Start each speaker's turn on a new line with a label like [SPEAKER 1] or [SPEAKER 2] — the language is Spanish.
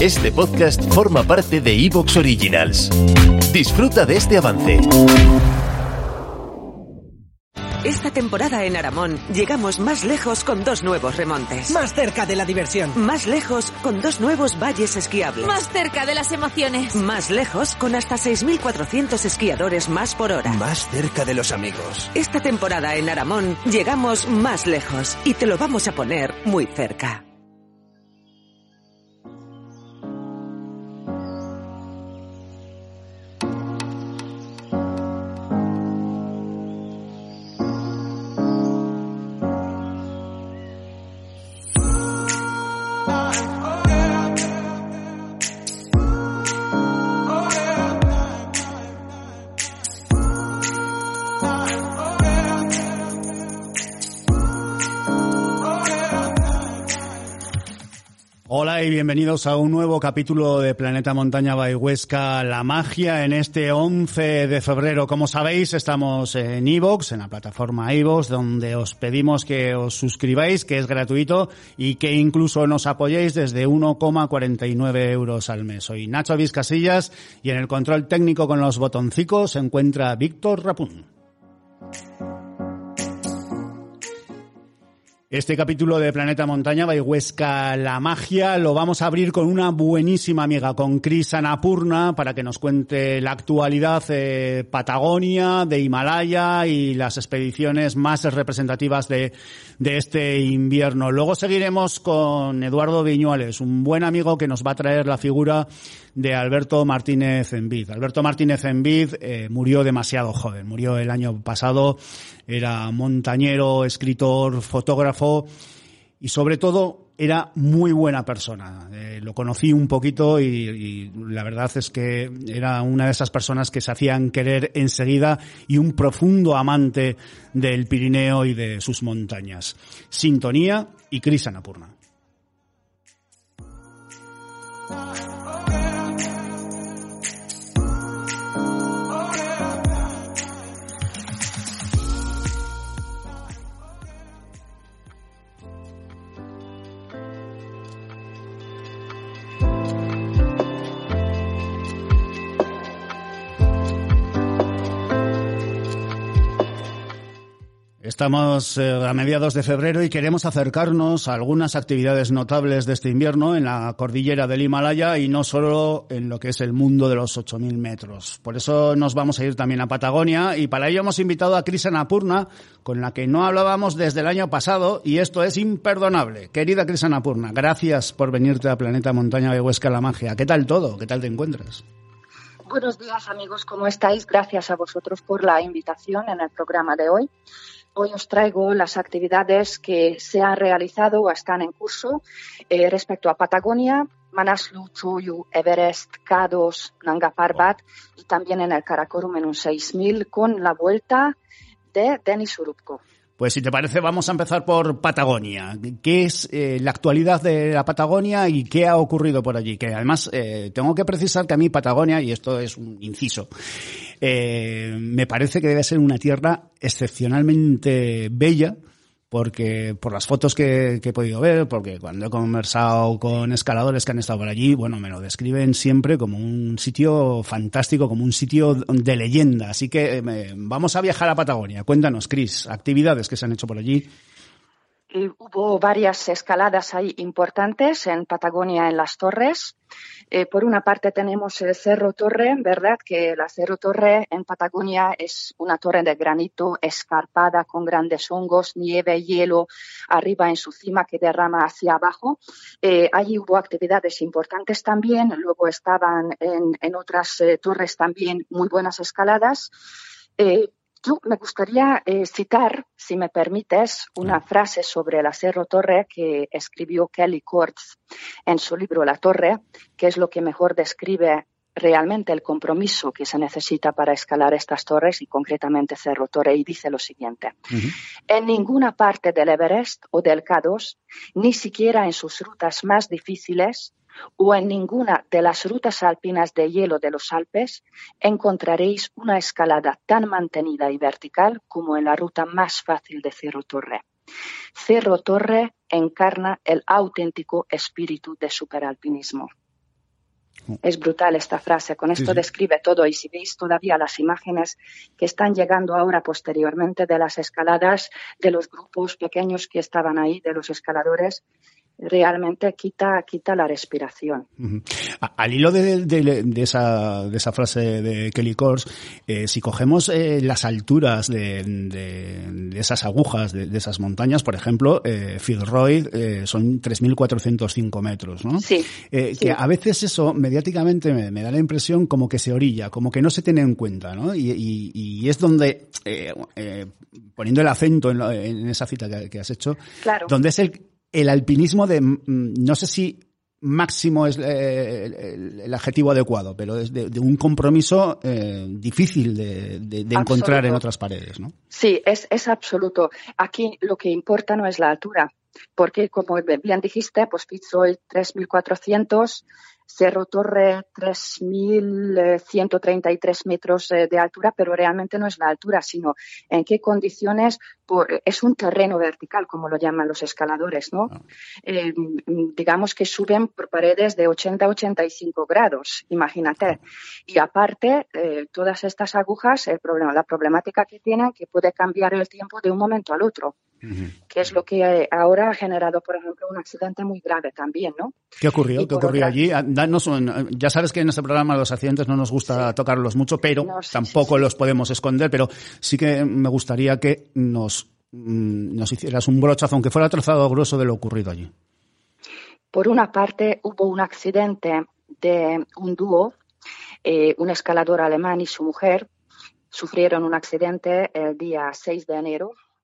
[SPEAKER 1] Este podcast forma parte de Evox Originals. Disfruta de este avance.
[SPEAKER 2] Esta temporada en Aramón llegamos más lejos con dos nuevos remontes.
[SPEAKER 3] Más cerca de la diversión.
[SPEAKER 2] Más lejos con dos nuevos valles esquiables.
[SPEAKER 4] Más cerca de las emociones.
[SPEAKER 2] Más lejos con hasta 6.400 esquiadores más por hora.
[SPEAKER 5] Más cerca de los amigos.
[SPEAKER 2] Esta temporada en Aramón llegamos más lejos y te lo vamos a poner muy cerca.
[SPEAKER 6] Hola y bienvenidos a un nuevo capítulo de Planeta Montaña Huesca, La Magia, en este 11 de febrero. Como sabéis, estamos en iVoox, en la plataforma iVoox, donde os pedimos que os suscribáis, que es gratuito, y que incluso nos apoyéis desde 1,49 euros al mes. Soy Nacho Vizcasillas y en el control técnico con los botoncicos se encuentra Víctor Rapún. Este capítulo de Planeta Montaña, Huesca La Magia, lo vamos a abrir con una buenísima amiga, con Cris Anapurna, para que nos cuente la actualidad de Patagonia, de Himalaya y las expediciones más representativas de, de este invierno. Luego seguiremos con Eduardo Viñuales, un buen amigo que nos va a traer la figura de Alberto Martínez Envid. Alberto Martínez Envid eh, murió demasiado joven, murió el año pasado, era montañero, escritor, fotógrafo y sobre todo era muy buena persona. Eh, lo conocí un poquito y, y, la verdad es que era una de esas personas que se hacían querer enseguida y un profundo amante del Pirineo y de sus montañas. Sintonía y Cris Anapurna. Estamos eh, a mediados de febrero y queremos acercarnos a algunas actividades notables de este invierno en la cordillera del Himalaya y no solo en lo que es el mundo de los 8.000 metros. Por eso nos vamos a ir también a Patagonia y para ello hemos invitado a Cris Anapurna, con la que no hablábamos desde el año pasado y esto es imperdonable. Querida Cris Anapurna, gracias por venirte a Planeta Montaña de Huesca La Magia. ¿Qué tal todo? ¿Qué tal te encuentras?
[SPEAKER 7] Buenos días amigos, ¿cómo estáis? Gracias a vosotros por la invitación en el programa de hoy. Hoy os traigo las actividades que se han realizado o están en curso eh, respecto a Patagonia, Manaslu, Choyu, Everest, K2, Nanga Parbat y también en el Karakorum en un 6000 con la vuelta de Denis Urubko.
[SPEAKER 6] Pues si te parece, vamos a empezar por Patagonia. ¿Qué es eh, la actualidad de la Patagonia y qué ha ocurrido por allí? Que además eh, tengo que precisar que a mí Patagonia, y esto es un inciso, eh, me parece que debe ser una tierra excepcionalmente bella, porque por las fotos que, he podido ver, porque cuando he conversado con escaladores que han estado por allí, bueno, me lo describen siempre como un sitio fantástico, como un sitio de leyenda. Así que eh, vamos a viajar a Patagonia. Cuéntanos, Cris, actividades que se han hecho por allí.
[SPEAKER 7] Hubo varias escaladas ahí importantes en Patagonia, en las torres. Eh, por una parte tenemos el Cerro Torre, ¿verdad? Que la Cerro Torre en Patagonia es una torre de granito escarpada con grandes hongos, nieve, hielo arriba en su cima que derrama hacia abajo. Eh, allí hubo actividades importantes también. Luego estaban en, en otras eh, torres también muy buenas escaladas. Yo me gustaría eh, citar, si me permites, una frase sobre la Cerro Torre que escribió Kelly Kortz en su libro La Torre, que es lo que mejor describe realmente el compromiso que se necesita para escalar estas torres y concretamente Cerro Torre y dice lo siguiente. En ninguna parte del Everest o del K2, ni siquiera en sus rutas más difíciles o en ninguna de las rutas alpinas de hielo de los Alpes, encontraréis una escalada tan mantenida y vertical como en la ruta más fácil de Cerro Torre. Cerro Torre encarna el auténtico espíritu de superalpinismo. Es brutal esta frase, con esto describe todo y si veis todavía las imágenes que están llegando ahora posteriormente de las escaladas, de los grupos pequeños que estaban ahí, de los escaladores, realmente quita, quita la respiración.
[SPEAKER 6] Al hilo de, esa, de esa frase de Kelly Kors, eh, si cogemos eh, las alturas de, esas agujas, de, esas montañas, por ejemplo, eh, Fitzroy eh, son 3.405 metros, ¿no?
[SPEAKER 7] Sí,
[SPEAKER 6] Que a veces eso mediáticamente me, da la impresión como que se orilla, como que no se tiene en cuenta, ¿no? Y, es donde, poniendo el acento en, esa cita que, has hecho, donde es el el alpinismo de, mm, no sé si máximo es eh, el, adjetivo adecuado, pero es de, un compromiso eh, difícil de, encontrar en otras paredes, ¿no?
[SPEAKER 7] Sí, es, es absoluto. Aquí lo que importa no es la altura, porque como bien dijiste, pues Fitzroy 3400 Cerro Torre 3.133 metros eh, de altura, pero realmente no es la altura, sino en qué condiciones es un terreno vertical, como lo llaman los escaladores, ¿no? Ah. Eh, digamos que suben por paredes de 80 a 85 grados, imagínate. Y aparte, eh, todas estas agujas, el problema, la problemática que tienen, que puede cambiar el tiempo de un momento al otro que es lo que ahora ha generado, por ejemplo, un accidente muy grave también, ¿no?
[SPEAKER 6] ¿Qué ocurrió? ¿Qué ocurrió allí? Ah, ya sabes que en este programa los accidentes no nos gusta tocarlos mucho, pero tampoco los podemos esconder, pero sí que me gustaría que nos, mm, nos hicieras un brochazo, aunque fuera trazado grueso de lo ocurrido allí.
[SPEAKER 7] Por una parte, hubo un accidente de un dúo, eh, un escalador alemán y su mujer, sufrieron un accidente el día 6 de enero